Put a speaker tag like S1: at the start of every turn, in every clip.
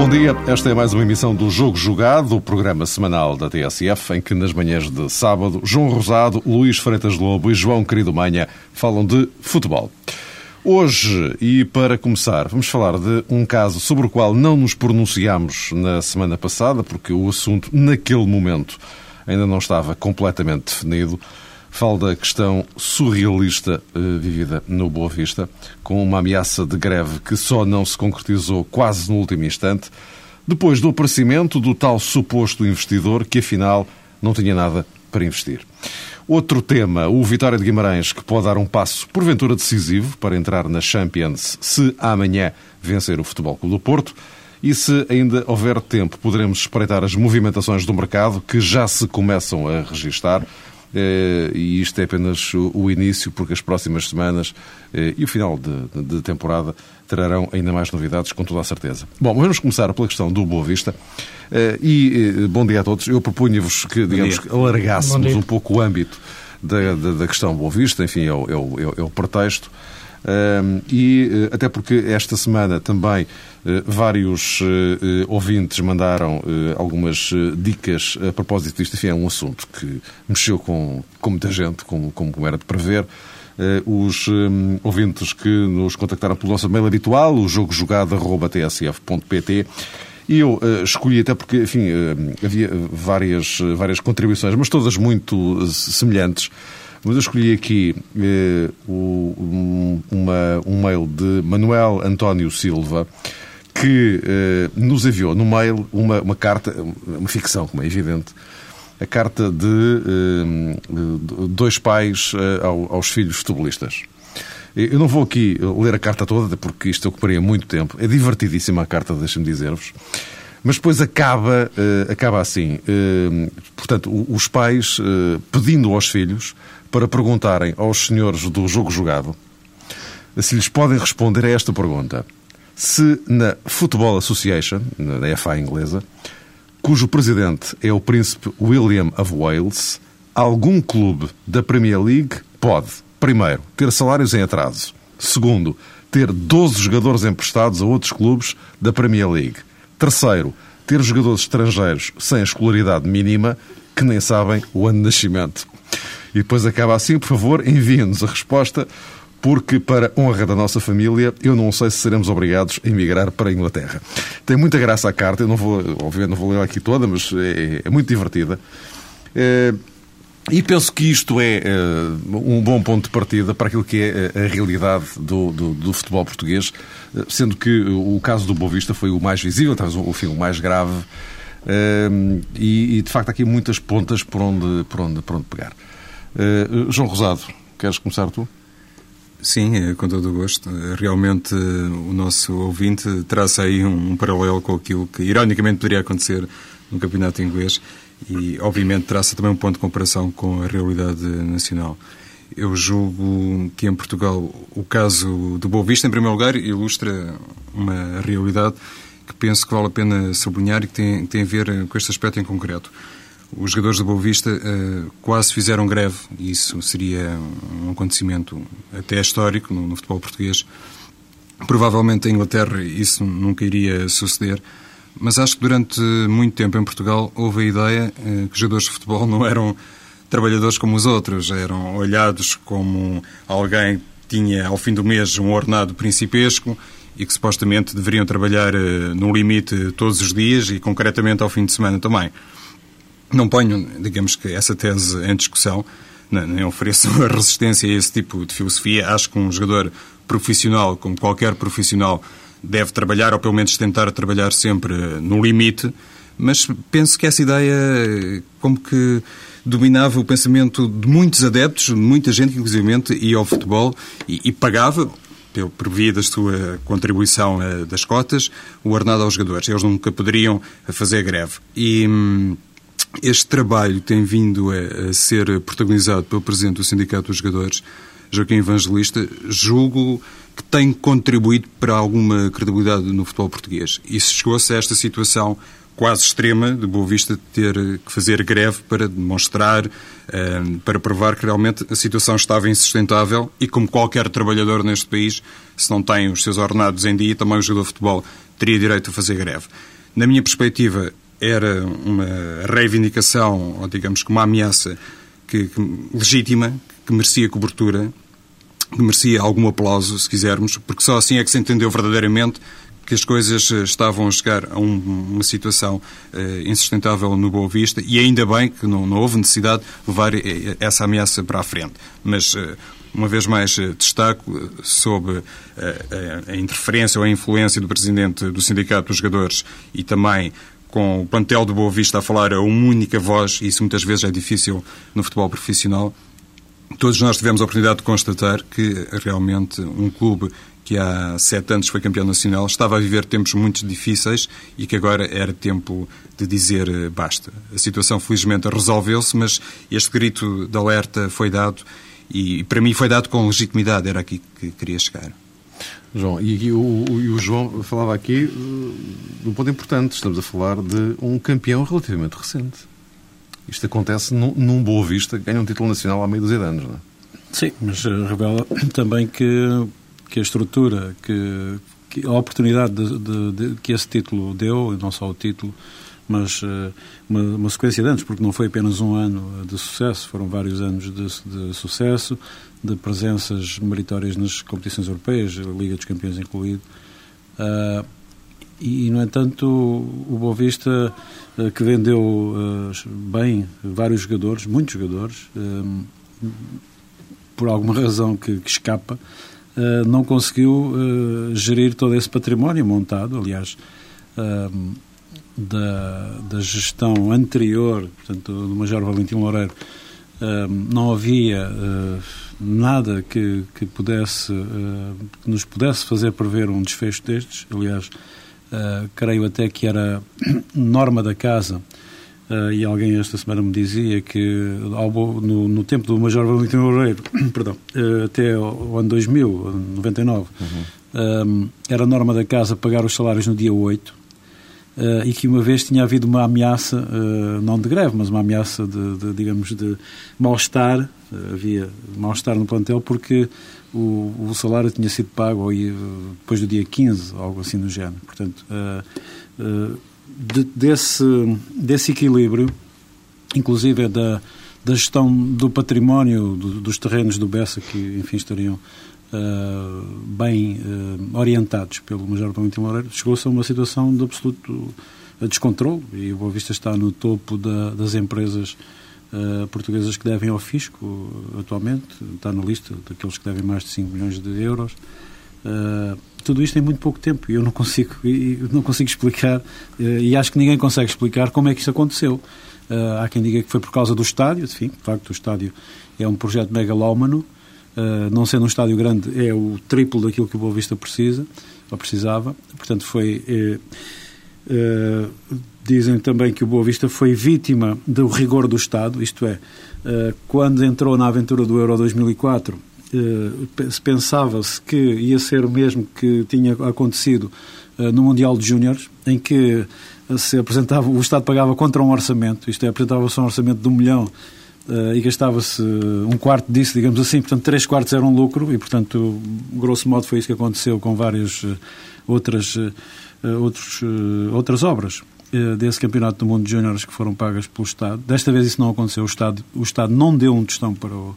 S1: Bom dia, esta é mais uma emissão do Jogo Jogado, o programa semanal da TSF, em que nas manhãs de sábado, João Rosado, Luís Freitas Lobo e João Querido Manha falam de futebol. Hoje, e para começar, vamos falar de um caso sobre o qual não nos pronunciámos na semana passada, porque o assunto, naquele momento, ainda não estava completamente definido. Falo da questão surrealista eh, vivida no Boa Vista, com uma ameaça de greve que só não se concretizou quase no último instante, depois do aparecimento do tal suposto investidor que afinal não tinha nada para investir. Outro tema, o Vitória de Guimarães, que pode dar um passo porventura decisivo para entrar na Champions se amanhã vencer o Futebol Clube do Porto. E se ainda houver tempo, poderemos espreitar as movimentações do mercado que já se começam a registar. Eh, e isto é apenas o início, porque as próximas semanas eh, e o final de, de temporada trarão ainda mais novidades, com toda a certeza. Bom, vamos começar pela questão do Boa Vista. Eh, e bom dia a todos. Eu propunha-vos que, digamos, que alargássemos um pouco o âmbito da, da, da questão Boa Vista, enfim, é o, é o, é o pretexto. E até porque esta semana também uh, vários uh, ouvintes mandaram algumas dicas a propósito disto. Enfim, é um assunto que mexeu com, com muita gente, como, como era de prever. Os ouvintes que nos contactaram pelo nosso mail habitual, o jogojogado.tsf.pt, e eu uh, escolhi até porque, enfim, uh, havia várias, várias contribuições, mas todas muito semelhantes. Mas eu escolhi aqui eh, um, uma, um mail de Manuel António Silva, que eh, nos enviou no mail uma, uma carta, uma ficção, como é evidente, a carta de, eh, dois pais eh, aos filhos futebolistas. Eu não vou aqui ler a carta toda, porque isto ocuparia muito tempo. É divertidíssima a carta, deixem-me dizer-vos. Mas depois acaba, uh, acaba assim. Uh, portanto, os pais pedindo aos filhos para perguntarem aos senhores do jogo jogado se lhes podem responder a esta pergunta. Se na Football Association, na FA inglesa, cujo presidente é o príncipe William of Wales, algum clube da Premier League pode, primeiro, ter salários em atraso, segundo, ter 12 jogadores emprestados a outros clubes da Premier League, terceiro, ter jogadores estrangeiros sem escolaridade mínima que nem sabem o ano de nascimento. E depois acaba assim, por favor, enviem-nos a resposta, porque, para honra da nossa família, eu não sei se seremos obrigados a emigrar para a Inglaterra. Tem muita graça a carta, eu não vou, obviamente, não vou ler aqui toda, mas é, é muito divertida. É, e penso que isto é, é um bom ponto de partida para aquilo que é a realidade do, do, do futebol português, sendo que o caso do Boavista foi o mais visível, talvez o, o mais grave, e, e, de facto há aqui muitas pontas por onde, por onde, por onde pegar. Uh, João Rosado, queres começar tu?
S2: Sim, é, com todo o gosto. Realmente o nosso ouvinte traça aí um, um paralelo com aquilo que ironicamente poderia acontecer no campeonato inglês e obviamente traça também um ponto de comparação com a realidade nacional. Eu julgo que em Portugal o caso do Boa Vista, em primeiro lugar, ilustra uma realidade que penso que vale a pena sublinhar e que tem, tem a ver com este aspecto em concreto. Os jogadores da Boa Vista uh, quase fizeram greve, e isso seria um acontecimento até histórico no, no, futebol português. Provavelmente em Inglaterra isso nunca iria suceder, mas acho que durante muito tempo em Portugal houve a ideia uh, que os jogadores de futebol não eram trabalhadores como os outros, eram olhados como alguém que tinha ao fim do mês um ordenado principesco e que supostamente deveriam trabalhar uh, no limite todos os dias e concretamente ao fim de semana também. Não ponho, digamos que, essa tese em discussão, nem ofereço resistência a esse tipo de filosofia. Acho que um jogador profissional, como qualquer profissional, deve trabalhar, ou pelo menos tentar trabalhar sempre no limite, mas penso que essa ideia, como que dominava o pensamento de muitos adeptos, de muita gente, inclusive, ia ao futebol e, e pagava, por via da sua contribuição eh, das cotas, o ordenado aos jogadores. Eles nunca poderiam fazer greve. E hum, Este trabalho tem vindo a, ser protagonizado pelo Presidente do Sindicato dos Jogadores, Joaquim Evangelista, julgo que tem contribuído para alguma credibilidade no futebol português. E se chegou-se a esta situação quase extrema de Boa Vista ter que fazer greve para demonstrar, eh, para provar que realmente a situação estava insustentável e como qualquer trabalhador neste país, se não tem os seus ordenados em dia, também o jogador de futebol teria direito a fazer greve. Na minha perspectiva, era uma reivindicação, ou digamos que uma ameaça que, que, legítima, que merecia cobertura, que merecia algum aplauso, se quisermos, porque só assim é que se entendeu verdadeiramente que as coisas eh, estavam a chegar a um, uma situação uh, insustentável no Boa Vista e ainda bem que não, não, houve necessidade de levar eh, essa ameaça para a frente. Mas, uma vez mais, destaco sobre a interferência ou a influência do Presidente do Sindicato dos Jogadores e também com o plantel do Boa Vista a falar a uma única voz, e isso muitas vezes é difícil no futebol profissional, todos nós tivemos a oportunidade de constatar que realmente um clube que há sete anos foi campeão nacional, estava a viver tempos muito difíceis e que agora era tempo de dizer eh, basta. A situação felizmente resolveu-se, mas este grito de alerta foi dado e para mim foi dado com legitimidade, era aqui que queria chegar.
S1: João, e, o, o João falava aqui uh, de um ponto importante, estamos a falar de um campeão relativamente recente. Isto acontece num, num Boa Vista que ganha um título nacional há meio dúzia de anos, não é?
S3: Sim, mas eh, revela também que que a estrutura, que, que a oportunidade de, de, de, que esse título deu, não só o título, mas uh, uma, uma, sequência de anos, porque não foi apenas um ano de sucesso, foram vários anos de, de sucesso, de presenças meritórias nas competições europeias, a Liga dos Campeões incluído. Uh, e, no entanto, o Boa Vista, uh, que vendeu bem vários jogadores, muitos jogadores, por alguma razão que, que escapa, eh, não conseguiu uh, gerir todo esse património montado, aliás, uh, da, da gestão anterior, portanto, do Major Valentim Loureiro, não havia nada que, que pudesse, que nos pudesse fazer prever um desfecho destes, aliás, creio até que era norma da casa Uh, e alguém esta semana me dizia que ao, no, no, tempo do Major Valentim Loureiro, perdão, uh, até o, ano 2000, 99, uhum. um, era norma da casa pagar os salários no dia 8 uh, e que uma vez tinha havido uma ameaça, não de greve, mas uma ameaça de, de digamos, de mal-estar, havia mal-estar no plantel porque o, o, salário tinha sido pago depois do dia 15, algo assim do género. Portanto, de, desse, desse equilíbrio, inclusive da, da gestão do património do, dos terrenos do Bessa, que, enfim, estariam uh, bem uh, orientados pelo Major Valentim Loureiro, chegou-se a uma situação de absoluto descontrole e o Boa Vista está no topo da, das empresas uh, portuguesas que devem ao fisco atualmente, está na lista daqueles que devem mais de 5 milhões de euros. Uh, tudo isto em muito pouco tempo e eu não consigo, não consigo explicar eh, e acho que ninguém consegue explicar como é que isso aconteceu. Uh, há quem diga que foi por causa do estádio, enfim, de facto o estádio é um projeto megalómano, não sendo um estádio grande é o triplo daquilo que o Boa Vista precisa, ou precisava, portanto foi... Dizem também que o Boa Vista foi vítima do rigor do Estado, isto é, quando entrou na aventura do Euro 2004 eh, se pensava-se que ia ser o mesmo que tinha acontecido eh, no Mundial de Júniores, em que se apresentava, o Estado pagava contra um orçamento, isto é, apresentava-se um orçamento de um milhão e gastava-se um quarto disso, digamos assim, portanto, três quartos eram lucro e, portanto, grosso modo foi isso que aconteceu com várias outras, outros, outras obras desse Campeonato do Mundo de Júniores que foram pagas pelo Estado. Desta vez isso não aconteceu, o Estado, o Estado não deu um tostão para o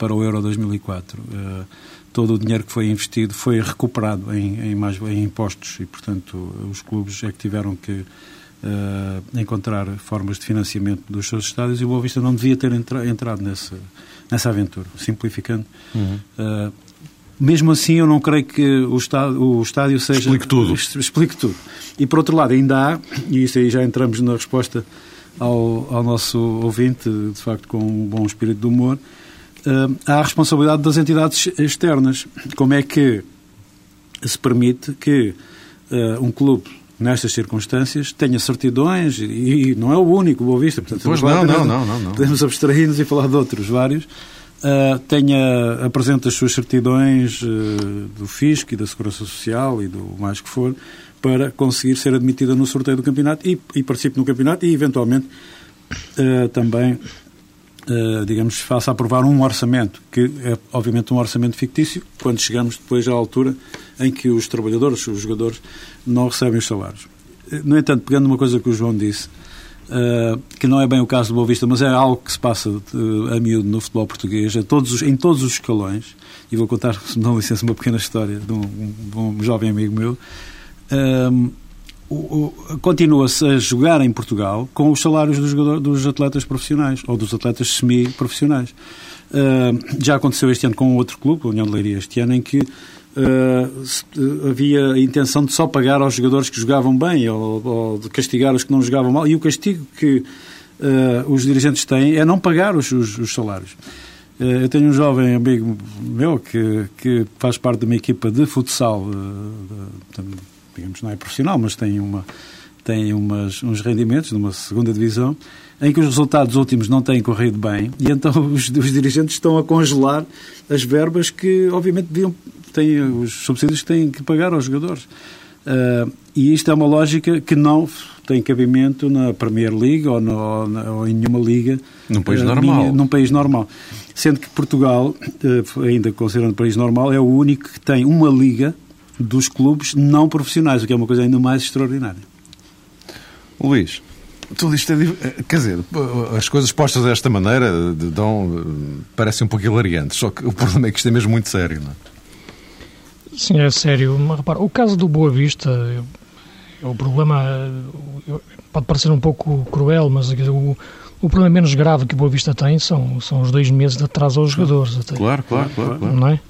S3: para o Euro 2004. Uh, todo o dinheiro que foi investido foi recuperado em, em, mais, em impostos e, portanto, os clubes é que tiveram que uh, encontrar formas de financiamento dos seus estádios e o Boa Vista não devia ter entra, entrado nessa, nessa aventura, simplificando. Uhum. Uh, mesmo assim, eu não creio que o estádio, o estádio seja.
S1: Explique tudo.
S3: Explique tudo. E por outro lado, ainda há, e isso aí já entramos na resposta ao, ao nosso ouvinte, de facto com um bom espírito de humor, há a responsabilidade das entidades externas. Como é que se permite que uh, um clube nestas circunstâncias, tenha certidões, e, e não é o único, Boa Vista, portanto,
S1: pois não, não, não, não, não.
S3: podemos abstrair-nos e falar de outros vários, uh, tenha, apresente as suas certidões uh, do Fisco e da Segurança Social e do mais que for, para conseguir ser admitida no sorteio do campeonato e, e participe no campeonato e, eventualmente, uh, também digamos, faça aprovar um orçamento, que é obviamente um orçamento fictício, quando chegamos depois à altura em que os trabalhadores, os jogadores, não recebem os salários. Eh, no entanto, pegando uma coisa que o João disse, uh, que não é bem o caso do Boa Vista, mas é algo que se passa uh, a miúdo no futebol português, a todos os, em todos os escalões, e vou contar, se me dão licença, uma pequena história de um, de um jovem amigo meu, continua-se a jogar em Portugal com os salários dos, dos atletas profissionais ou dos atletas semi-profissionais. Uh, já aconteceu este ano com outro clube, a União de Leiria, este ano, em que uh, havia a intenção de só pagar aos jogadores que jogavam bem ou, ou, de castigar os que não jogavam mal. E o castigo que uh, os dirigentes têm é não pagar os, os, os salários. Eu tenho um jovem amigo meu que, que faz parte de uma equipa de futsal, de, digamos, não é profissional, mas tem, uma, tem umas, uns rendimentos numa segunda divisão, em que os resultados últimos não têm corrido bem, e então os, os dirigentes estão a congelar as verbas que, obviamente, deviam, têm os subsídios que têm que pagar aos jogadores. Uh, e isto é uma lógica que não tem cabimento na Premier League ou, no, ou em nenhuma liga.
S1: Num país uh, normal. Minha,
S3: num país normal. Sendo que Portugal, uh, ainda considerando país normal, é o único que tem uma liga dos clubes não profissionais, o que é uma coisa ainda mais extraordinária.
S1: Luís, tudo isto é. Quer dizer, as coisas postas desta maneira dão, parecem um pouco hilariantes, só que o problema é que isto é mesmo muito sério, não é?
S4: Sim, é sério. Mas, repara, o caso do Boa Vista, o problema pode parecer um pouco cruel, mas o, o problema menos grave que o Boa Vista tem são, são os dois meses de atraso aos jogadores. Até.
S1: Claro, claro, claro. claro.
S4: Não é?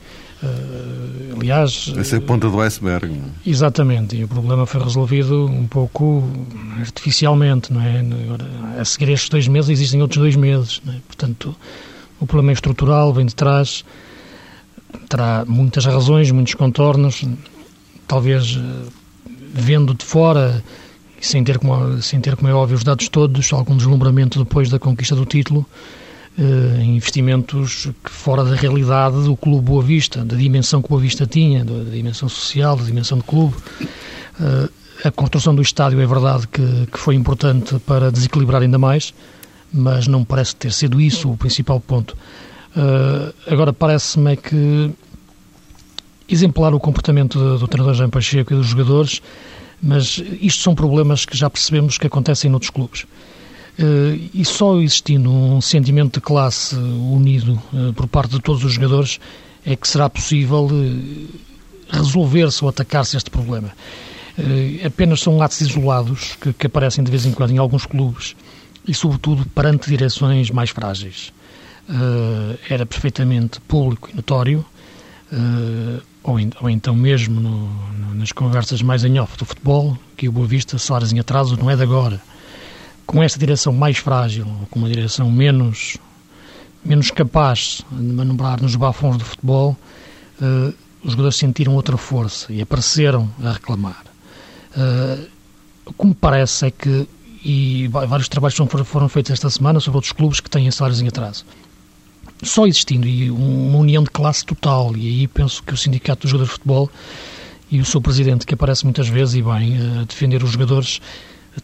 S4: Uh, aliás.
S1: Essa é a ponta do iceberg. É?
S4: Exatamente, e o problema foi resolvido um pouco artificialmente, não é? A seguir estes dois meses existem outros dois meses, é? portanto, o problema é estrutural, vem de trás, terá muitas razões, muitos contornos, talvez uh, vendo de fora. Sem ter, como, sem ter, como é óbvio, os dados todos, algum deslumbramento depois da conquista do título, uh, investimentos que fora da realidade do Clube Boa Vista, da dimensão que Boa Vista tinha, da dimensão social, da dimensão do clube. Uh, a construção do estádio é verdade que, que foi importante para desequilibrar ainda mais, mas não parece ter sido isso o principal ponto. Uh, agora, parece-me que exemplar o comportamento do, do treinador Jean Pacheco e dos jogadores, mas isto são problemas que já percebemos que acontecem noutros clubes. Uh, e só existindo um sentimento de classe unido uh, por parte de todos os jogadores é que será possível uh, resolver-se ou atacar-se este problema. apenas são atos isolados que, que, aparecem de vez em quando em alguns clubes e, sobretudo, perante direções mais frágeis. era perfeitamente público e notório, ou, ou, então mesmo no, no, nas conversas mais em off do futebol, que o Boa Vista, salários em atraso, não é de agora com esta direção mais frágil, com uma direção menos, menos capaz de manobrar nos bafões do futebol, uh, os jogadores sentiram outra força e apareceram a reclamar. Uh, como parece é que, e vários trabalhos foram feitos esta semana sobre outros clubes que têm salários em atraso, só existindo e uma união de classe total, e aí penso que o Sindicato dos Jogadores de Futebol e o seu presidente, que aparece muitas vezes e bem a defender os jogadores,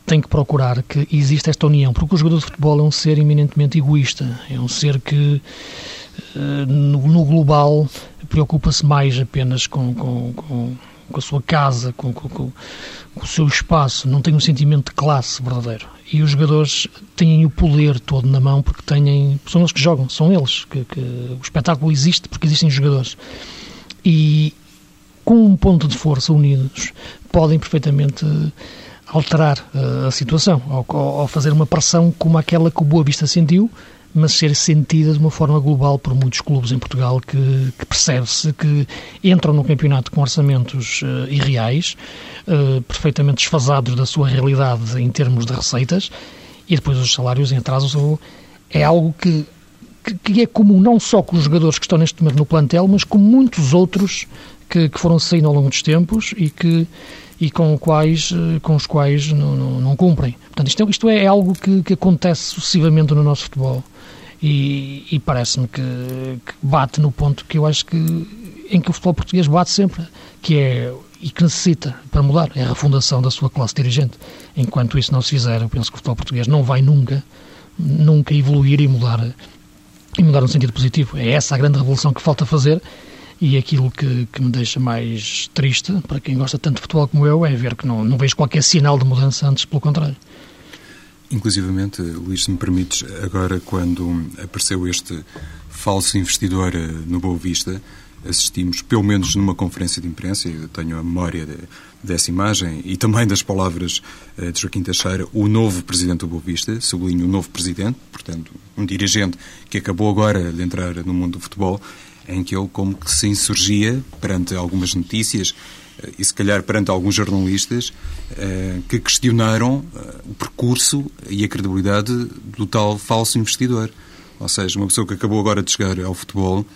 S4: tem que procurar que exista esta união, porque o jogador de futebol é um ser eminentemente egoísta, é um ser que eh, no, global preocupa-se mais apenas com, com, com, com, a sua casa, com, com, o seu espaço, não tem um sentimento de classe verdadeiro. E os jogadores têm o poder todo na mão porque têm, são eles que jogam, são eles que, que o espetáculo existe porque existem jogadores. E com um ponto de força unidos podem perfeitamente alterar uh, a situação, ou, fazer uma pressão como aquela que o Boa Vista sentiu, mas ser sentida de uma forma global por muitos clubes em Portugal que, que percebe-se que entram no campeonato com orçamentos uh, irreais, uh, perfeitamente desfasados da sua realidade em termos de receitas, e depois os salários em atraso é algo que, que, que é comum não só com os jogadores que estão neste momento no plantel, mas com muitos outros que, que foram saindo ao longo dos tempos e que e com, quais, eh, com os quais não, não, não cumprem. Portanto, isto é, isto é algo que, que acontece sucessivamente no nosso futebol e, e parece-me que, que, bate no ponto que eu acho que em que o futebol português bate sempre, que é e que necessita para mudar, é a refundação da sua classe dirigente. Enquanto isso não se fizer, eu penso que o futebol português não vai nunca, nunca evoluir e mudar e mudar no sentido positivo. É essa a grande revolução que falta fazer e aquilo que, que, me deixa mais triste, para quem gosta tanto de futebol como eu, é ver que não, não vejo qualquer sinal de mudança, antes pelo contrário.
S2: Inclusivamente, Luís, se me permites, agora quando apareceu este falso investidor eh, no Boa Vista, assistimos, pelo menos numa conferência de imprensa, eu tenho a memória de, dessa imagem e também das palavras uh, de Joaquim Teixeira, o novo presidente do Boa Vista, sublinho o novo presidente, portanto, um dirigente que acabou agora de entrar no mundo do futebol, em que ele como que se insurgia perante algumas notícias uh, e se calhar perante alguns jornalistas uh, que questionaram o percurso e a credibilidade do tal falso investidor. Ou seja, uma pessoa que acabou agora de chegar ao futebol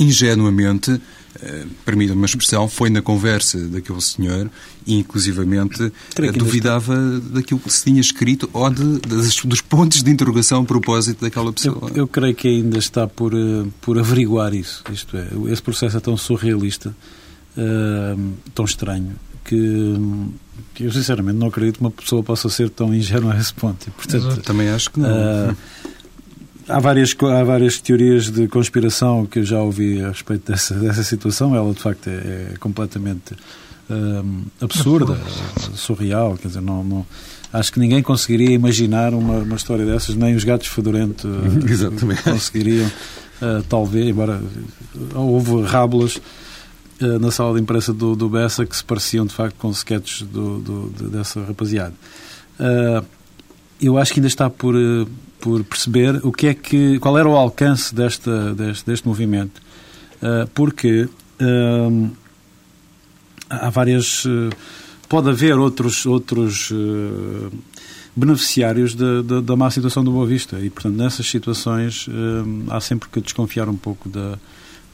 S2: ingenuamente, uh, permita-me uma expressão, foi na conversa daquele senhor e, inclusivamente, uh, duvidava daquilo que se tinha escrito ou de, de, dos pontos de interrogação a propósito daquela pessoa.
S3: Eu, eu, creio que ainda está por, uh, por averiguar isso. Isto é, esse processo é tão surrealista, tão estranho, que, que, eu, sinceramente, não acredito que uma pessoa possa ser tão ingênua a esse ponto. E,
S2: portanto, também acho que não.
S3: Há várias, há várias teorias de conspiração que eu já ouvi a respeito dessa, dessa situação. Ela, de facto, é, é completamente hum, absurda, surreal. Quer dizer, não, não, acho que ninguém conseguiria imaginar uma, uma história dessas, nem os gatos fedorentos uh, conseguiriam, uh, talvez, embora houve rábulas uh, na sala de imprensa do, do Bessa que se pareciam, de facto, com sketches do, do, dessa rapaziada. eu acho que ainda está por por perceber o que é que, qual era o alcance desta, deste, deste movimento. Uh, porque uh, há várias. Uh, pode haver outros, outros beneficiários da, da, da, má situação do Boa Vista e, portanto, nessas situações há sempre que desconfiar um pouco da,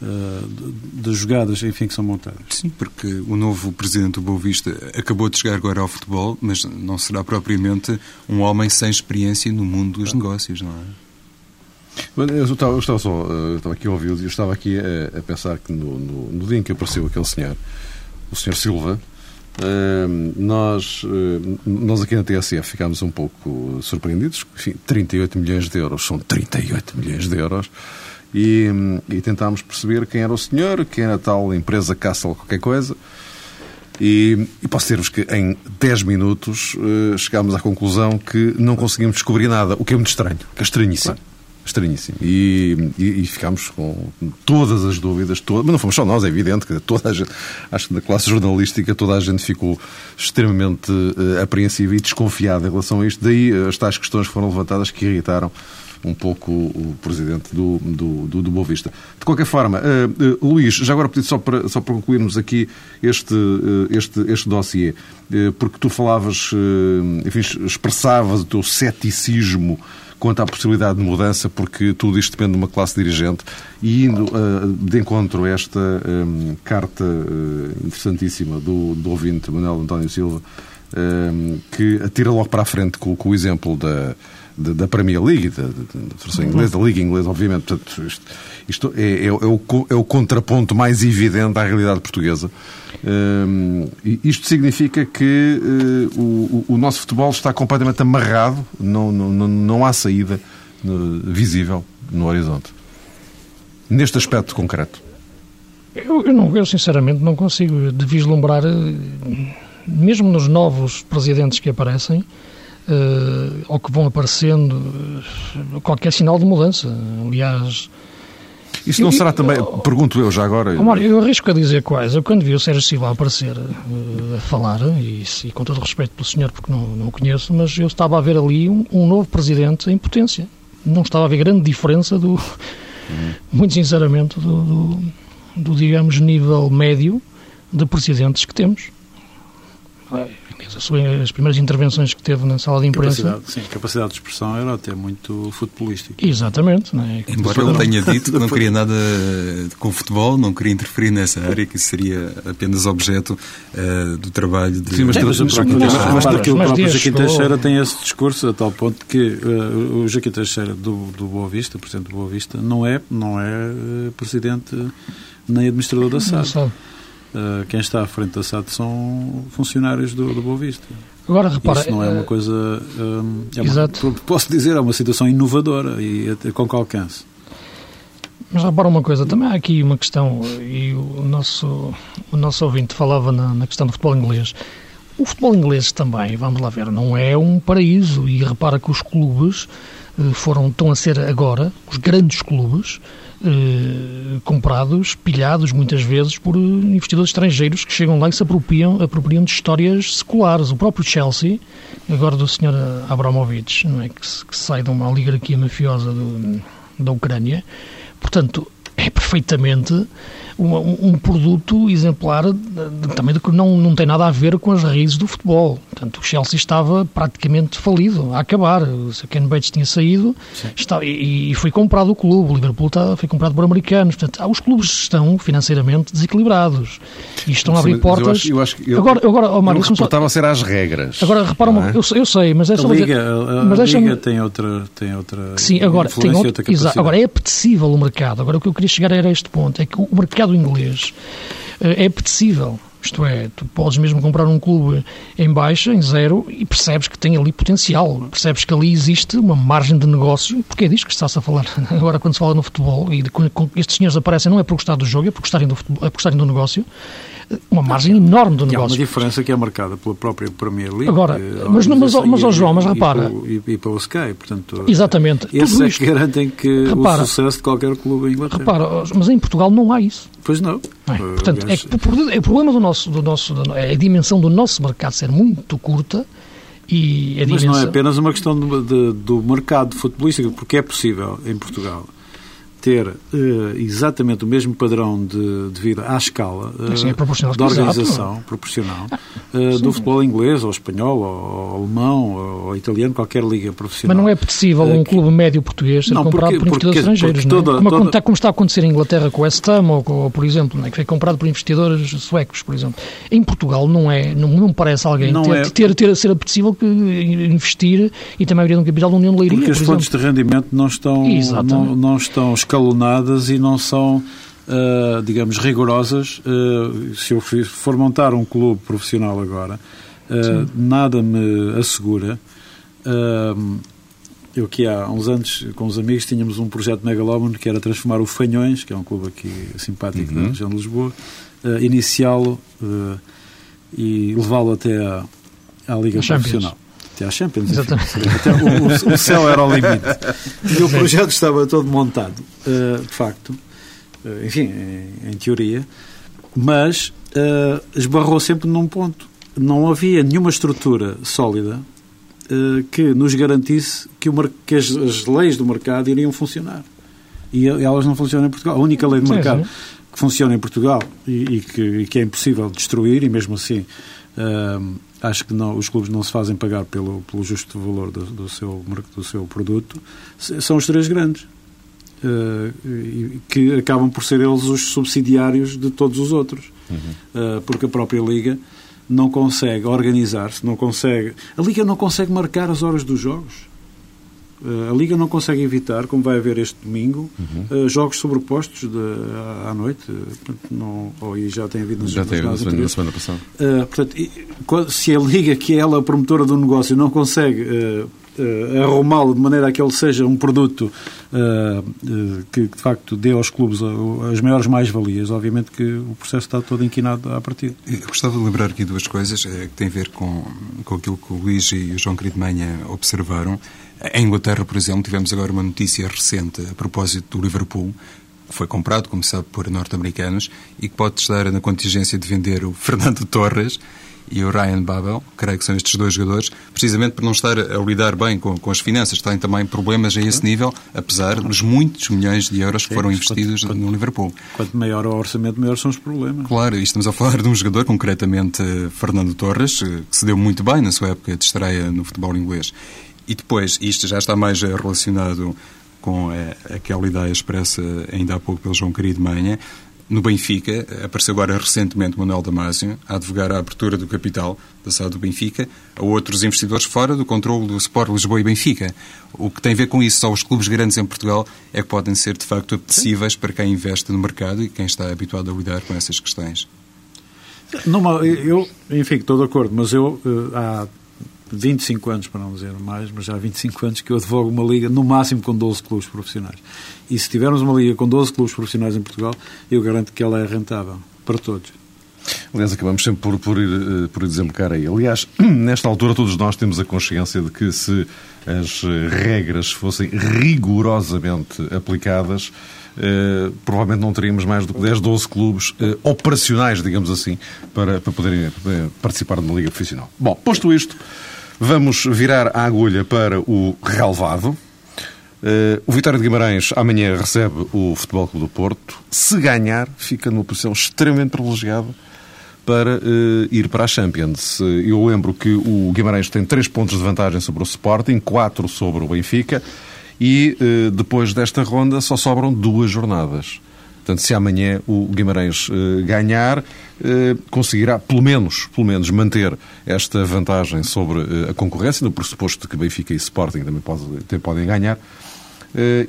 S3: das jogadas enfim, que são montadas.
S2: Sim, porque o novo presidente do Boa Vista acabou de chegar agora ao futebol, mas não será propriamente um homem sem experiência no mundo dos negócios, não é?
S1: Eu estava, eu estava só eu estava aqui a ouvir e estava aqui a, a pensar que no, no, no, dia em que apareceu aquele senhor, o senhor Silva, uh, nós, nós aqui na TSF ficámos um pouco surpreendidos. Enfim, 38 milhões de euros são 38 milhões de euros e, e tentámos perceber quem era o senhor, quem era a tal empresa Castle qualquer coisa. E, e posso dizer-vos que em 10 minutos uh, chegámos à conclusão que não conseguimos descobrir nada, o que é muito estranho, que é estranhíssimo. Estranhíssimo. E, e, e, ficámos com todas as dúvidas, todas, mas não fomos só nós, é evidente, que toda a gente, acho que na classe jornalística toda a gente ficou extremamente uh, apreensiva e desconfiada em relação a isto. Daí uh, as tais questões que foram levantadas que irritaram um pouco o presidente do, do, do, do Boa Vista. De qualquer forma, uh, uh, Luís, já agora pedi só para, só para concluirmos aqui este, uh, este, este dossiê, porque tu falavas, enfim, expressavas o teu ceticismo quanto à possibilidade de mudança, porque tudo isto depende de uma classe dirigente, e indo de encontro a esta um, carta interessantíssima do, do ouvinte Manuel António Silva, um, que atira logo para a frente com, com o exemplo da da Premier League, da, da, inglesa, da Liga Inglesa, obviamente. Portanto, isto, isto é, é, é, o, é, o, contraponto mais evidente à realidade portuguesa. Um, isto significa que uh, o, o, nosso futebol está completamente amarrado, não, não, não há saída visível no horizonte. Neste aspecto concreto.
S4: Eu, eu, não, eu sinceramente não consigo de vislumbrar, eh, mesmo nos novos presidentes que aparecem, uh, ou que vão aparecendo uh, qualquer sinal de mudança. Aliás.
S1: Isso não eu, será também, eu, pergunto eu já agora.
S4: Mário, eu arrisco a dizer quais. Eu, quando vi o Sérgio Silva aparecer uh, a falar, e, e, com todo o respeito pelo senhor, porque não, não o conheço, mas eu estava a ver ali um, um novo presidente em potência. Não estava a ver grande diferença do. Uhum. Muito sinceramente, do, do, do, digamos, nível médio de presidentes que temos. As primeiras intervenções que teve na sala de imprensa.
S3: Capacidade, sim, capacidade de expressão era até muito futebolística.
S4: Exatamente. Não é?
S2: Embora ele tenha dito que não queria nada com futebol, não queria interferir nessa área, que isso seria apenas objeto uh, do trabalho de...
S3: Sim, mas, mas, mas, mas, mas, mas o próprio Joaquim Teixeira tem esse discurso a tal ponto que uh, o Joaquim Teixeira do, do Boa Vista, Presidente do Boa Vista, não é, não é uh, Presidente nem administrador da SAD. Uh, quem está à frente da SAD são funcionários do, do Boa Vista.
S4: Agora, repara...
S3: Isso não é uma coisa... Um, é Exato. Uma, posso dizer, é uma situação inovadora e até com qual alcance.
S4: Mas repara uma coisa, também há aqui uma questão, e o nosso, o nosso ouvinte falava na, na questão do futebol inglês. O futebol inglês também, vamos lá ver, não é um paraíso. E repara que os clubes eh, foram, estão a ser agora, os grandes clubes, eh, comprados, pilhados muitas vezes por investidores estrangeiros que chegam lá e se apropriam, apropriam de histórias seculares. O próprio Chelsea, agora do Sr. Abramovich, não é? que, que sai de uma oligarquia mafiosa do, da Ucrânia, portanto, é perfeitamente um, um, produto exemplar também de que não, não tem nada a ver com as raízes do futebol. Portanto, o Chelsea estava praticamente falido, a acabar. O Ken Bates tinha saído está, e, e, foi comprado o clube. O Liverpool está, foi comprado por americanos. Portanto, os clubes estão financeiramente desequilibrados e estão Sim, a abrir portas. Eu
S1: acho, eu acho que eu, agora, agora, oh, Mário, só... ser às regras.
S4: Agora, repara, é? eu, eu, sei, mas é
S3: só. A Liga, a, a mas Liga tem outra. Tem outra
S4: Sim, agora, tem outra, outra agora é apetecível o mercado. Agora, o que eu queria chegar era este ponto: é que o mercado inglês eh, é apetecível. Isto é, tu podes mesmo comprar um clube em baixa, em zero, e percebes que tem ali potencial. Percebes que ali existe uma margem de negócio, porque é disso que está-se a falar agora quando se fala no futebol, e quando estes senhores aparecem não é por gostar do jogo, é por gostarem do, futebol, é por gostarem do negócio, uma margem enorme do negócio.
S3: há uma diferença que é marcada pela própria Premier League.
S4: Agora, mas, mas, mas, mas João, mas repara...
S3: E, e, e pelo Sky, portanto...
S4: Exatamente.
S3: Esses é que garantem que repara, o sucesso de qualquer clube em Inglaterra.
S4: Repara, mas em Portugal não há isso.
S3: Pois não.
S4: é? Portanto, Aliás... é que o problema do nosso, do nosso, é a dimensão do nosso mercado ser muito curta e a
S3: Mas não é apenas uma questão de, de, do mercado futebolístico, porque é possível em Portugal ter uh, exatamente o mesmo padrão de, de vida à escala uh,
S4: sim, é
S3: da organização exato. proporcional uh, do futebol inglês, ou espanhol, ou, ou alemão, ou, italiano, qualquer liga profissional.
S4: Mas não é possível um clube médio português ser não, comprado porque, por investidores estrangeiros, porque toda, não é? como, toda... como, está a acontecer em Inglaterra com o West Ham, ou, ou por exemplo, é? que foi comprado por investidores suecos, por exemplo. Em Portugal não é, não, não parece alguém não ter, é... ter, ter, ser apetecível que investir e também abrir um capital da União de Leiria,
S3: Porque as fontes de rendimento não estão, não, não estão escalonadas e não são, uh, digamos, rigorosas. Uh, se eu for montar um clube profissional agora, uh, nada me assegura. eu que há uns anos, com os amigos, tínhamos um projeto megalómano que era transformar o Fanhões, que é um clube aqui simpático uhum. da região de Lisboa, iniciá-lo e levá-lo até à, à Liga Profissional até à Champions. Exatamente. Até o, o, céu era o limite. E o projeto estava todo montado, uh, de facto, uh, enfim, em, em, teoria, mas uh, esbarrou sempre num ponto. Não havia nenhuma estrutura sólida que nos garantisse que, o, que as, as, leis do mercado iriam funcionar. E elas não funcionam em Portugal. A única lei do mercado sim, sim. que funciona em Portugal e, e, que, e, que, é impossível destruir, e mesmo assim acho que não, os clubes não se fazem pagar pelo, pelo justo valor do, do, seu, do seu produto, são os três grandes, uh, que acabam por ser eles os subsidiários de todos os outros. Uhum. Uh, porque a própria Liga não consegue organizar-se, não consegue. A Liga não consegue marcar as horas dos jogos. Uh, a Liga não consegue evitar, como vai haver este domingo, uhum. uh, jogos sobrepostos de, à, à noite. Não, ou já tem havido nas
S1: Já tem havido na semana passada.
S3: Uh, portanto, e, se a Liga, que é ela a promotora do negócio, não consegue uh, arrumá-lo de maneira a que ele seja um produto que, de facto, dê aos clubes as maiores mais-valias, obviamente que o processo está todo inquinado à partida.
S2: Eu gostava de lembrar aqui duas coisas que têm a ver com, com aquilo que o Luís e o João Querido Manha observaram. Em Inglaterra, por exemplo, tivemos agora uma notícia recente a propósito do Liverpool, que foi comprado, como sabe, por norte-americanos e que pode estar na contingência de vender o Fernando Torres e o Ryan Babel, creio que são estes dois jogadores, precisamente por não estar a lidar bem com, com as finanças. Têm também problemas a esse nível, apesar dos muitos milhões de euros que foram investidos quanto, no Liverpool.
S3: Quanto maior o orçamento, maior são os problemas.
S2: Claro, e estamos a falar de um jogador, concretamente Fernando Torres, que se deu muito bem na sua época de estreia no futebol inglês. E depois, isto já está mais relacionado com eh, aquela ideia expressa ainda há pouco pelo João Querido Manha, no Benfica, apareceu agora recentemente Manuel Damasio a advogar a abertura do capital da SAD do Benfica a outros investidores fora do controle do Sport Lisboa e Benfica. O que tem a ver com isso, só os clubes grandes em Portugal é que podem ser de facto apetecíveis para quem investe no mercado e quem está habituado a lidar com essas questões.
S3: Não, eu, enfim, estou de acordo, mas eu eh, há 25 anos, para não dizer mais, mas já há 25 anos que eu advogo uma liga no máximo com 12 clubes profissionais. E se tivermos uma liga com 12 clubes profissionais em Portugal, eu garanto que ela é rentável para todos.
S1: Aliás, acabamos sempre por, por, ir, eh, por ir desembocar aí. Aliás, nesta altura todos nós temos a consciência de que se as regras fossem rigorosamente aplicadas, eh, provavelmente não teríamos mais do que 10, 12 clubes eh, operacionais, digamos assim, para, para poderem eh, participar de uma liga profissional. Bom, posto isto, Vamos virar a agulha para o relevado. Uh, o Vitória de Guimarães amanhã recebe o Futebol Clube do Porto. Se ganhar, fica numa posição extremamente privilegiada para uh, ir para a Champions. Uh, eu lembro que o Guimarães tem três pontos de vantagem sobre o Sporting, quatro sobre o Benfica e depois desta ronda só sobram duas jornadas. Portanto, se amanhã o Guimarães eh, ganhar, eh, conseguirá pelo menos, pelo menos manter esta vantagem sobre eh, a concorrência, no pressuposto de que Benfica e Sporting também podem, ganhar.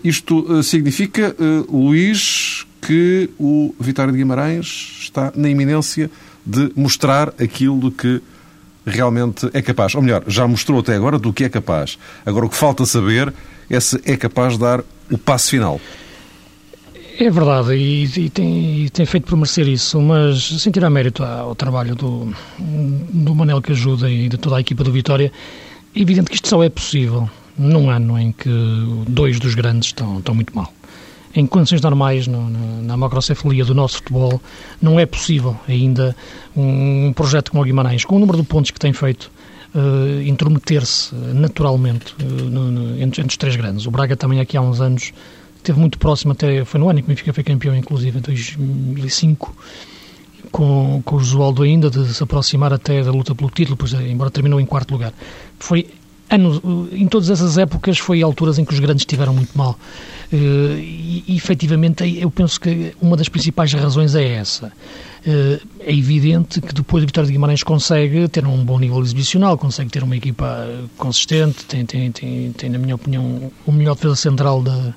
S1: Isto significa, Luís, que o Vitória de Guimarães está na iminência de mostrar aquilo que realmente é capaz. Ou melhor, já mostrou até agora do que é capaz. Agora o que falta saber é se é capaz de dar o passo final.
S4: É verdade, e, e, tem, e, tem, feito por merecer isso, mas sem tirar mérito ao trabalho do, do Manel que ajuda e de toda a equipa do Vitória, é evidente que isto só é possível num ano em que dois dos grandes estão, estão muito mal. Em condições normais, no, na, na macrocefalia do nosso futebol, não é possível ainda um, um projeto como o Guimarães, com o número de pontos que tem feito, uh, intrometer-se naturalmente uh, no, no, entre, entre os três grandes. O Braga também aqui há uns anos esteve muito próximo até, foi no ano em que o Benfica foi campeão, inclusive, em 2005, com, com o Josualdo ainda, de se aproximar até da luta pelo título, pois, embora terminou em quarto lugar. Foi em todas essas épocas foi alturas em que os grandes estiveram muito mal. Eh, e, efetivamente, eu penso que uma das principais razões é essa. Eh, é evidente que depois o Vitória de Guimarães consegue ter um bom nível exibicional, consegue ter uma equipa consistente, tem, tem, tem, tem na minha opinião, o melhor defesa central da,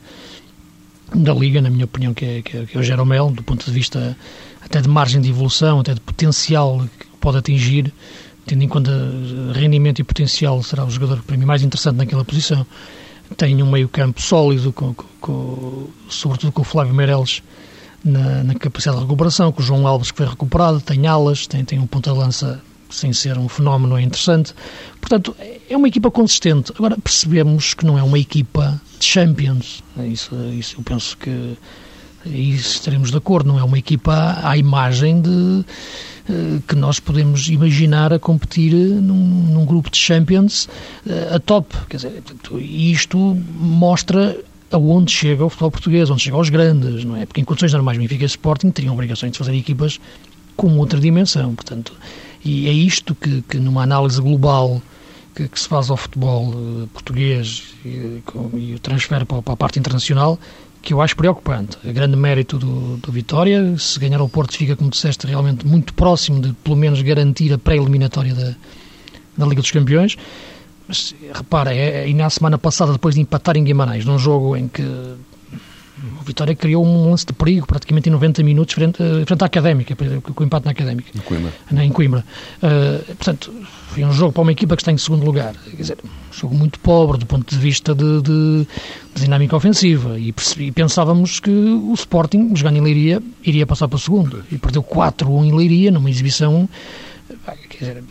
S4: da Liga, na minha opinião, que é, que é, que é o Jeromel, do ponto de vista até de margem de evolução, até de potencial que pode atingir, tendo em conta rendimento e potencial, será o jogador para mim mais interessante naquela posição. Tem um meio-campo sólido, com, com, com, sobretudo com o Flávio Meireles na, na, capacidade de recuperação, com o João Alves que foi recuperado, tem alas, tem, tem um ponta de lança sem ser um fenómeno interessante. Portanto, é uma equipa consistente. Agora, percebemos que não é uma equipa de Champions. É isso, é isso eu penso que estaremos de acordo. Não é uma equipa à imagem de eh, que nós podemos imaginar a competir num, num grupo de Champions eh, a top. Quer dizer, isto mostra aonde chega o futebol português, onde chega aos grandes, não é? Porque em condições normais, Benfica e Sporting teriam obrigações de fazer equipas com outra dimensão, portanto, e é isto que, que numa análise global que, que, se faz ao futebol uh, português e, com, e o transfere para, para, a parte internacional, que eu acho preocupante. O grande mérito do, do Vitória, se ganhar o Porto fica, como disseste, realmente muito próximo de pelo menos garantir a pré-eliminatória da, da Liga dos Campeões. Mas repara, é, e na semana passada, depois de empatar em Guimarães, num jogo em que o Vitória criou um lance de perigo praticamente em 90 minutos frente, eh, frente à Académica, com o empate na Académica.
S1: Em Coimbra.
S4: Em Coimbra. Uh, portanto, foi um jogo para uma equipa que está em segundo lugar. Quer dizer, um jogo muito pobre do ponto de vista de, de, de dinâmica ofensiva. E, e, pensávamos que o Sporting, jogando em Leiria, iria passar para o segundo. E perdeu 4-1 em Leiria, numa exibição quer dizer,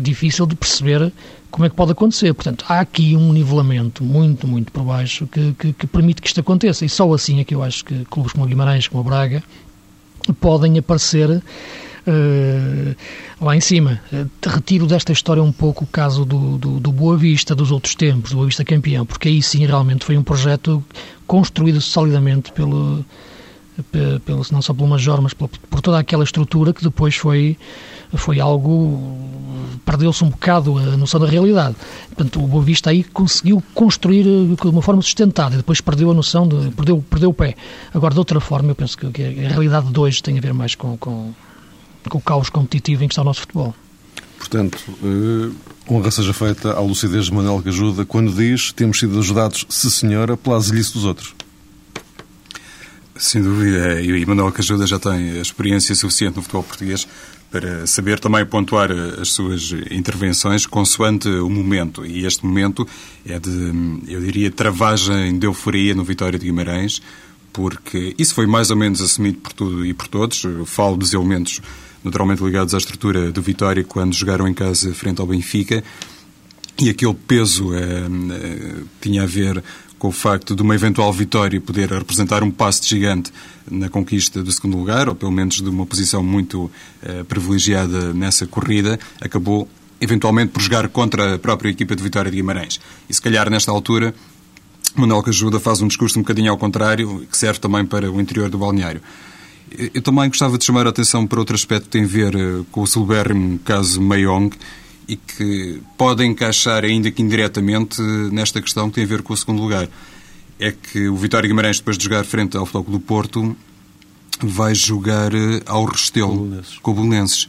S4: difícil de perceber como é que pode acontecer. Portanto, há aqui um nivelamento muito, muito por baixo que, que, que, permite que isto aconteça. E só assim é que eu acho que clubes como o Guimarães, como o Braga, podem aparecer uh, lá em cima. Uh, retiro desta história um pouco o caso do, do, do, Boa Vista dos outros tempos, do Boa Vista campeão, porque aí sim realmente foi um projeto construído solidamente pelo, pelo não só pelo Major, mas por, por toda aquela estrutura que depois foi foi algo perdeu-se um bocado a noção da realidade. Portanto, o Boa Vista aí conseguiu construir eh, de uma forma sustentada e depois perdeu a noção de perdeu perdeu o pé. Agora de outra forma, eu penso que a realidade de hoje tem a ver mais com, com, com o caos competitivo em que está o nosso futebol.
S1: Portanto, uh, honra seja feita à lucidez de Manuel Cajuda quando diz temos sido ajudados, se senhora, pela azelice dos outros.
S2: Sem dúvida, e Manuel Cajuda já tem experiência suficiente no futebol português para saber também pontuar as suas intervenções consoante o momento. E este momento é de, eu diria, travagem de euforia no Vitória de Guimarães, porque isso foi mais ou menos assumido por tudo e por todos. Eu falo dos elementos naturalmente ligados à estrutura do Vitória quando jogaram em casa frente ao Benfica. E aquele peso eh, eh, tinha a ver com o facto de uma eventual vitória poder representar um passo gigante na conquista do segundo lugar, ou pelo menos de uma posição muito eh, privilegiada nessa corrida, acabou eventualmente por jogar contra a própria equipa de Vitória de Guimarães. E se calhar nesta altura Manuel Cajuda faz um discurso um bocadinho ao contrário, que serve também para o interior do balneário. Eu também gostava de chamar a atenção para outro aspecto que tem a ver eh, com o celebérrimo caso Mayong, e que podem encaixar, ainda que indiretamente, nesta questão que tem a ver com o segundo lugar. É que o Vitória Guimarães, depois de jogar frente ao Futebol do Porto, vai jogar eh, ao Restelo, com o Belenenses.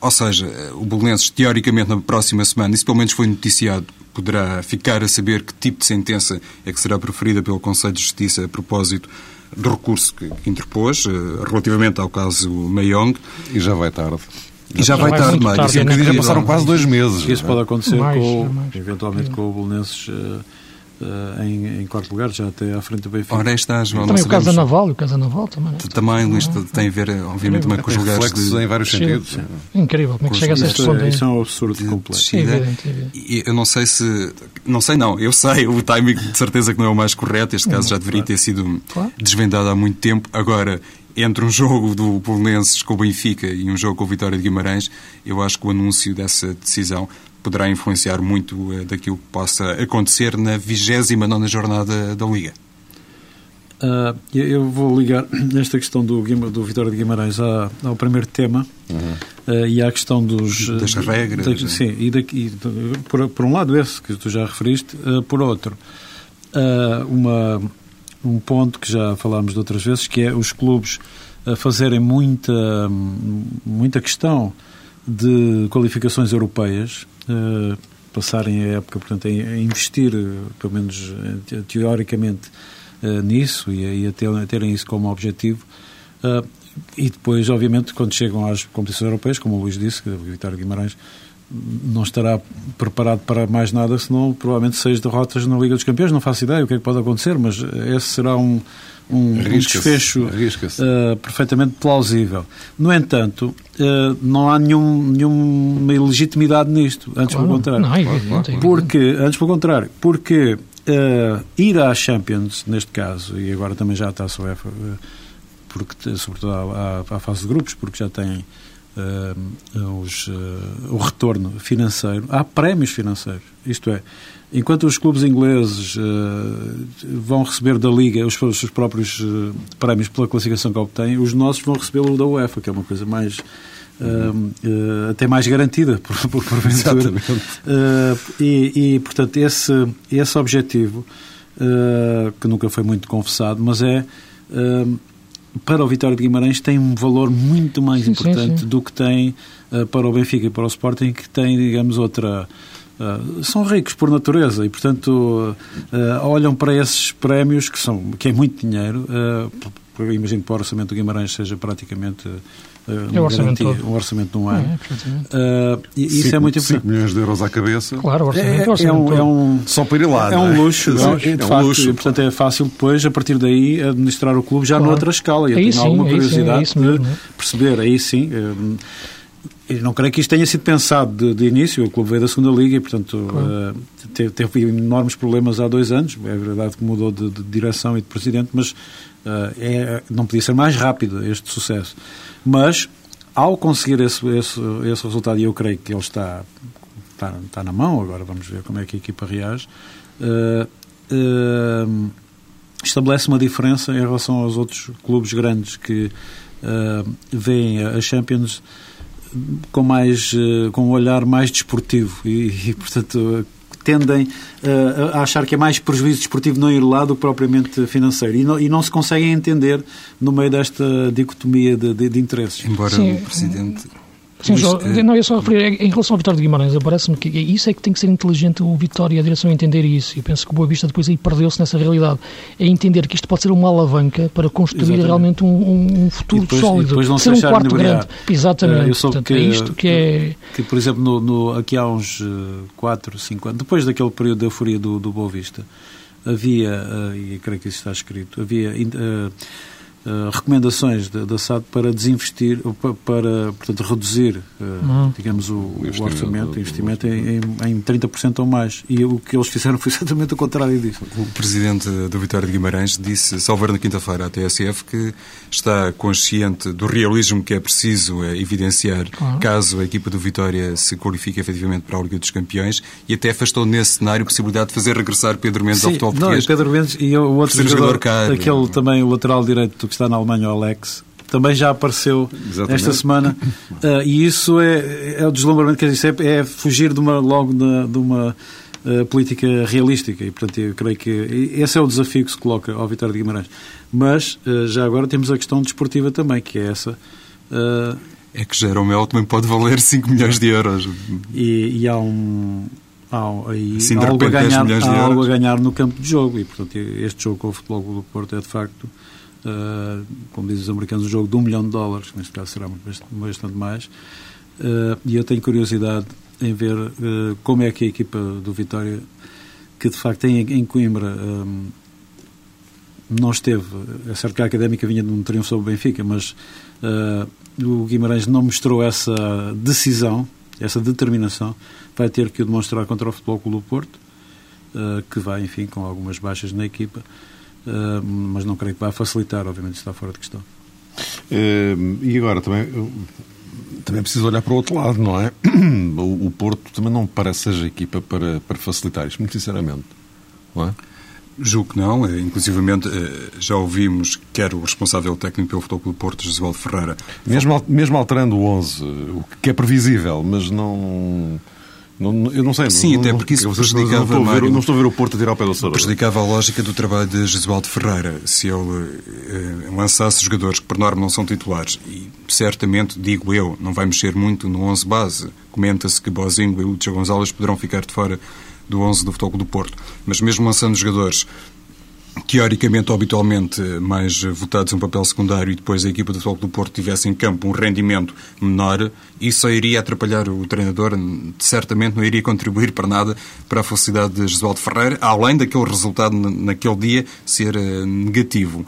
S2: Ou seja, eh, o Belenenses, teoricamente, na próxima semana, isso pelo menos foi noticiado, poderá ficar a saber que tipo de sentença é que será preferida pelo Conselho de Justiça a propósito do recurso que, interpôs, eh, relativamente ao caso Mayong.
S1: E já vai tarde.
S2: E já, vai tarde,
S1: mais. Tarde, é já passaram quase dois meses.
S3: Isso pode acontecer, mais, com, mais. eventualmente, com o Bolonenses uh, uh, em, em, quarto lugar, já até à frente do Benfica.
S2: Ora, está, João,
S4: também o caso da Naval, o caso da Naval também. Né?
S2: Também, Luís, tem a ver, obviamente, também com os lugares
S1: de... em vários sentidos.
S4: Incrível, como é que chega a
S3: questão? É, isso é um absurdo completo.
S4: É evidente, é evidente.
S2: Eu não sei se... Não sei, não. Eu sei, o timing de certeza que não é o mais correto. Este caso já deveria ter sido desvendado há muito tempo. Agora, entre um jogo do Bolonenses com o Benfica e um jogo com o Vitória de Guimarães, eu acho que o anúncio dessa decisão poderá influenciar muito uh, daquilo que possa acontecer na 29 jornada da Liga.
S3: Uh, eu vou ligar esta questão do, do Vitória de Guimarães ao, ao primeiro tema uhum. uh, e à questão dos...
S2: Das regras.
S3: Da, sim, e, daqui, por, por um lado esse que tu já referiste, por outro, uma um ponto que já falámos de outras vezes, que é os clubes a fazerem muita, muita questão de qualificações europeias, uh, passarem a época, portanto, a investir, pelo menos eh, teoricamente, nisso e, a, a, terem isso como objetivo. E depois, obviamente, quando chegam às competições europeias, como o Luís disse, que o Vitória Guimarães não estará preparado para mais nada, senão provavelmente seis derrotas na Liga dos Campeões. Não faço ideia o que é que pode acontecer, mas esse será um, um, um desfecho uh, perfeitamente plausível. No entanto, uh, não há nenhum, nenhuma ilegitimidade nisto, antes claro, pelo contrário. Não,
S4: é
S3: porque, antes pelo contrário, porque uh, ir à Champions, neste caso, e agora também já está a UEFA, porque, sobretudo à, à, à fase de grupos, porque já tem uh, os, uh, o retorno financeiro. Há prémios financeiros, isto é, enquanto os clubes ingleses uh, vão receber da Liga os, os seus próprios prémios pela classificação que obtêm, os nossos vão recebê-lo da UEFA, que é uma coisa mais. Uh, uh, até mais garantida por, por porventura uh, e, e, portanto esse, esse objetivo que nunca foi muito confessado mas é para o Vitória de Guimarães tem um valor muito mais sim, importante sim, sim. do que tem uh, para o Benfica e para o Sporting, que tem, digamos, outra. Uh, são ricos por natureza e, portanto, uh, olham para esses prémios que, são, que é muito dinheiro. imagino que para o orçamento do Guimarães seja praticamente
S4: é um orçamento, garantia,
S3: um orçamento de um ano. É, uh, e isso
S1: cinco,
S3: é muito
S1: importante. 5 milhões de euros à cabeça.
S4: Claro, o orçamento, é,
S3: orçamento é, um, é um,
S1: Só para ir lá.
S3: É um luxo. É, é, de um facto, luxo. E, portanto, é fácil depois, a partir daí, administrar o clube já claro. noutra escala. E eu
S4: aí
S3: tenho
S4: sim,
S3: alguma curiosidade
S4: sim, mesmo,
S3: de perceber. Aí sim. Um, eu não creio que isto tenha sido pensado de, de, início. O clube veio da segunda liga e, portanto, claro. uh, teve, teve, enormes problemas há dois anos. É verdade que mudou de, de direção e de presidente, mas uh, é, não podia ser mais rápido este sucesso. Mas ao conseguir esse, esse, esse resultado, e eu creio que ele está, está, está na mão, agora vamos ver como é que a equipa reage, uh, estabelece uma diferença em relação aos outros clubes grandes que uh, veem a Champions com mais com um olhar mais desportivo e, e portanto tendem uh, a achar que é mais prejuízo desportivo não ir lá do que propriamente financeiro. E não, e não se conseguem entender no meio desta dicotomia de, de, de interesses.
S2: Embora Sim. o Presidente
S4: Sim, só, não, eu só referir, em relação ao Vitória de Guimarães, parece-me que isso é que tem que ser inteligente o Vitória e a direção entender isso. Eu penso que o Boa Vista depois aí perdeu-se nessa realidade. É entender que isto pode ser uma alavanca para construir Exatamente. realmente um, um futuro depois, sólido.
S3: Depois não
S4: ser
S3: um quarto grande.
S4: Exatamente. Eu Portanto, que, é isto que é.
S3: Que, por exemplo, no, no, aqui há uns 4, eh, 5 anos, depois daquele período de euforia do, do Boa Vista, havia, e creio que isso está escrito, havia. Uh, Uh, recomendações da, da SAD para desinvestir, para, para portanto, reduzir, uh, uhum. digamos, o, o, orçamento, o investimento em, em 30% ou mais. E o que eles fizeram foi exatamente o contrário disso.
S2: O presidente do Vitória de Guimarães disse, salvar na quinta-feira à TSF, que está consciente do realismo que é preciso uh, evidenciar uhum. caso a equipa do Vitória se qualifique efetivamente para a Liga dos Campeões e até afastou nesse cenário a possibilidade de fazer regressar Pedro Mendes
S3: Sim,
S2: ao futebol português.
S3: Não, Pedro Mendes e o outro jogador, jogador aquele também, o lateral direito que está na Alemanha, o Alex, também já apareceu Exatamente. esta semana. Uh, e isso é, é o deslumbramento, quer dizer, é, é fugir de uma, logo de, de uma uh, política realística. E, portanto, eu creio que esse é o desafio que se coloca ao Vitória de Guimarães. Mas, uh, já agora, temos a questão desportiva também, que é essa.
S2: é que Jeromel também pode valer 5 milhões de euros.
S3: E, e há um. Há, aí, assim, há, algo, a ganhar, há algo a ganhar no campo de jogo e, portanto, este jogo com o Futebol do Porto é, de facto, uh, como dizem os americanos, um jogo de um milhão de dólares, neste caso será bastante mais. Uh, e eu tenho curiosidade em ver uh, como é que a equipa do Vitória, que de facto tem em Coimbra, um, não esteve, é certo que a Académica vinha de um triunfo sobre o Benfica, mas o Guimarães não mostrou essa decisão, essa determinação, vai ter que o demonstrar contra o Futebol Clube do Porto, que vai, enfim, com algumas baixas na equipa, mas não creio que vá facilitar, obviamente está fora de questão.
S1: Uh, e agora também, também é preciso olhar para o outro lado, não é? O, Porto também não parece seja equipa para, para facilitar isto, muito sinceramente, não é?
S2: Julgo que não, é, inclusivamente eh, já ouvimos quer o responsável técnico pelo Futebol do Porto, Josualdo Ferreira.
S1: Mesmo, mesmo alterando o 11, o que é previsível, mas não não, eu não sei.
S2: Sim,
S1: não,
S2: até porque isso prejudicava...
S1: Não estou, a ver, não estou a ver o Porto a tirar o pé do Soro.
S2: Prejudicava a lógica do trabalho de Jesualdo Ferreira. Se ele eh, lançasse jogadores que, por norma, não são titulares, e certamente, digo eu, não vai mexer muito no 11 base. Comenta-se que Bozinho e Lúcio Gonzalez poderão ficar de fora do 11 do Futebol do Porto. Mas mesmo lançando jogadores teoricamente ou habitualmente mais votados um papel secundário e depois a equipa do Futebol do Porto tivesse em campo um rendimento menor, isso iria atrapalhar o treinador, certamente não iria contribuir para nada para a felicidade de Jesualdo Ferreira, além daquele resultado naquele dia ser eh, negativo.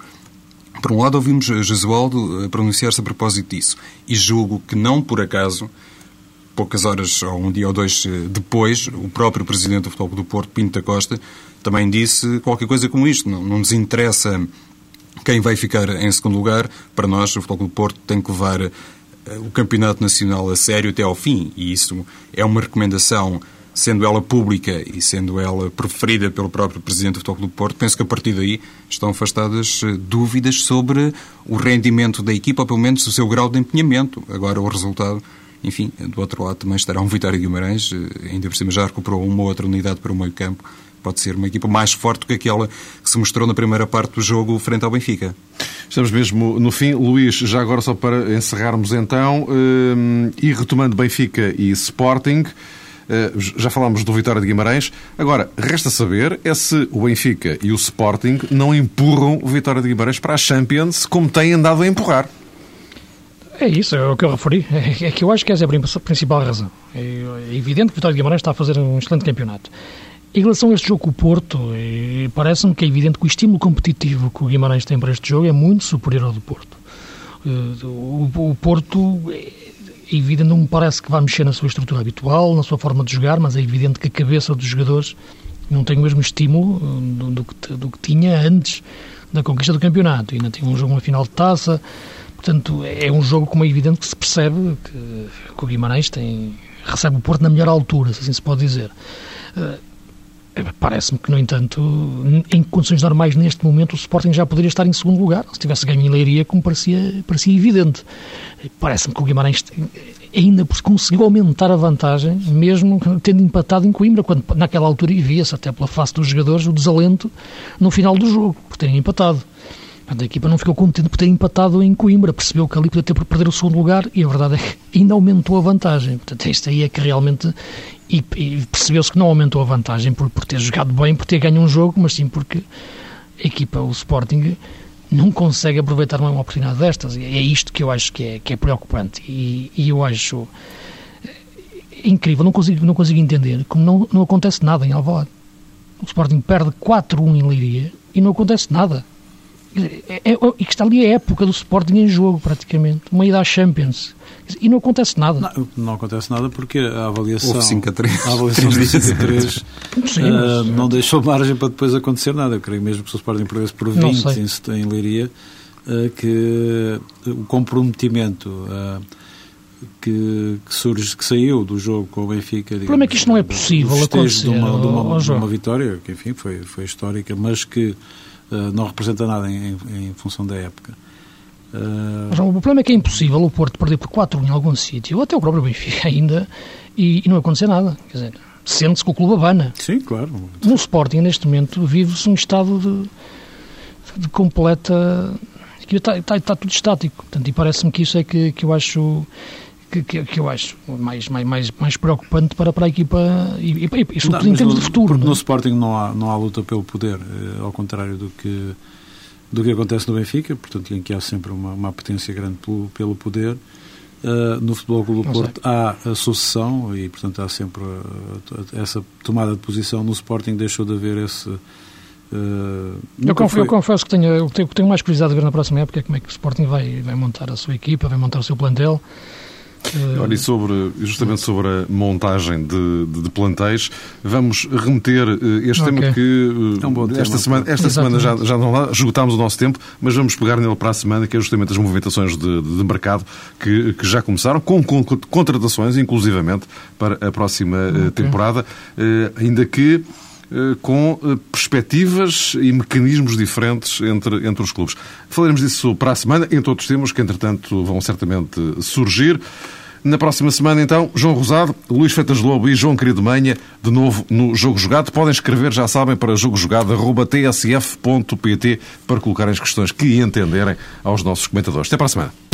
S2: Por um lado, ouvimos Jesualdo pronunciar-se a propósito disso, e julgo que não por acaso poucas horas ou um dia ou dois eh, depois, o próprio presidente do Futebol do Porto, Pinto da Costa, também disse qualquer coisa como isto. Não, não nos interessa quem vai ficar em segundo lugar. Para nós, o Futebol do Porto tem que levar eh, o Campeonato Nacional a sério até ao fim. E isso é uma recomendação, sendo ela pública e sendo ela preferida pelo próprio Presidente do Futebol do Porto. Penso que a partir daí estão afastadas eh, dúvidas sobre o rendimento da equipa, ou pelo menos o seu grau de empenhamento. Agora, o resultado enfim, do outro lado também estará um Vitória Guimarães, eh, ainda por cima já recuperou uma outra unidade para o meio campo pode ser uma equipa mais forte do que aquela que se mostrou na primeira parte do jogo frente ao Benfica.
S1: Estamos mesmo no fim. Luís, já agora só para encerrarmos então, eh, e retomando Benfica e Sporting, eh, já falámos do Vitória de Guimarães. Agora, resta saber é se o Benfica e o Sporting não empurram o Vitória de Guimarães para a Champions como têm andado a empurrar.
S4: É isso, é o que eu referi. É que eu acho que essa é a principal razão. É evidente que o Vitória de Guimarães está a fazer um excelente campeonato. Em relação a este jogo com o Porto, parece-me que é evidente que o estímulo competitivo que o Guimarães tem para este jogo é muito superior ao do Porto. O, Porto, é evidente, não me parece que vá mexer na sua estrutura habitual, na sua forma de jogar, mas é evidente que a cabeça dos jogadores não tem o mesmo estímulo eh, do, do, que, tinha antes da conquista do campeonato. Ainda tem um jogo, uma final de taça, Portanto, é um jogo, como é evidente, que se percebe que, que o Guimarães tem, recebe o Porto na melhor altura, se assim se pode dizer. Uh, Parece-me que, no entanto, em condições normais, neste momento, o Sporting já poderia estar em segundo lugar, se tivesse ganho em Leiria, como parecia, parecia evidente. Parece-me que o Guimarães ainda conseguiu aumentar a vantagem, mesmo tendo empatado em Coimbra, quando naquela altura via-se, até pela face dos jogadores, o desalento no final do jogo, por terem empatado. A equipa não ficou contente por ter empatado em Coimbra, percebeu que ali podia ter por perder o segundo lugar e a verdade é que ainda aumentou a vantagem. Portanto, isto aí é que realmente. E, e percebeu-se que não aumentou a vantagem por, por ter jogado bem, por ter ganho um jogo, mas sim porque a equipa, o Sporting, não consegue aproveitar uma oportunidade destas. E é isto que eu acho que é, que é preocupante. E, e eu acho incrível, não consigo, não consigo entender como não, não acontece nada em Alvalade. O Sporting perde 4-1 em Leiria e não acontece nada. É, é, e que está ali a época do Sporting em jogo, praticamente. Uma ida à Champions. E não acontece nada.
S3: Não, não acontece nada porque a avaliação.
S2: Houve 5 a 3.
S3: A avaliação de 5 a 3 Sim, uh, não deixou margem para depois acontecer nada. Eu creio mesmo que se o Sporting perdesse por 20 em, em Leiria, uh, que o comprometimento. Uh, que, que, surge, que saiu do jogo com o Benfica. Digamos,
S4: o problema é que isto não é possível acontecer.
S3: De uma, de uma, de uma vitória, que enfim foi, foi histórica, mas que uh, não representa nada em, em, em função da época.
S4: Uh... Mas, o problema é que é impossível o Porto perder por 4 em algum sítio, ou até o próprio Benfica ainda, e, e não acontecer nada. Quer dizer, sente-se que o clube abana.
S3: Sim, claro.
S4: No Sporting, neste momento, vive-se um estado de, de completa. Está, está, está, tudo estático. Portanto, e parece-me que isso é que, que eu acho que, que, que, eu acho mais, mais, mais, preocupante para, para a equipa e, e, e sobretudo em termos no, de futuro.
S3: Porque no é? Sporting não há, não há luta pelo poder, eh, ao contrário do que, do que acontece no Benfica, portanto, em que há sempre uma, uma potência grande pelo, pelo poder. Uh, no Futebol Clube do Porto há a sucessão e, portanto, há sempre uh, essa tomada de posição. No Sporting deixou de haver esse.
S4: Uh, eu, confesso, foi... eu, confesso, que tenho, eu tenho, tenho mais curiosidade de ver na próxima época como é que o Sporting vai, vai montar a sua equipa, vai montar o seu plantel.
S1: Eh, Olha, e sobre, justamente sobre a montagem de, de, de plantéis, vamos remeter eh, este okay. tema que é um esta tema. semana, esta semana já, já não lá, esgotámos o nosso tempo, mas vamos pegar nele para a semana, que é justamente as movimentações de, de mercado que, que já começaram, com, com, contratações, inclusivamente, para a próxima eh, okay. temporada, ainda que eh, com eh, perspectivas e mecanismos diferentes entre, entre os clubes. Falaremos disso para a semana, entre outros temas que, entretanto, vão certamente surgir. Na próxima semana, então, João Rosado, Luís Feitas Lobo e João Querido Manha, de novo no Jogo Jogado. Podem escrever, já sabem, para jogojogado.tsf.pt para colocarem as questões que entenderem aos nossos comentadores. Até para a semana.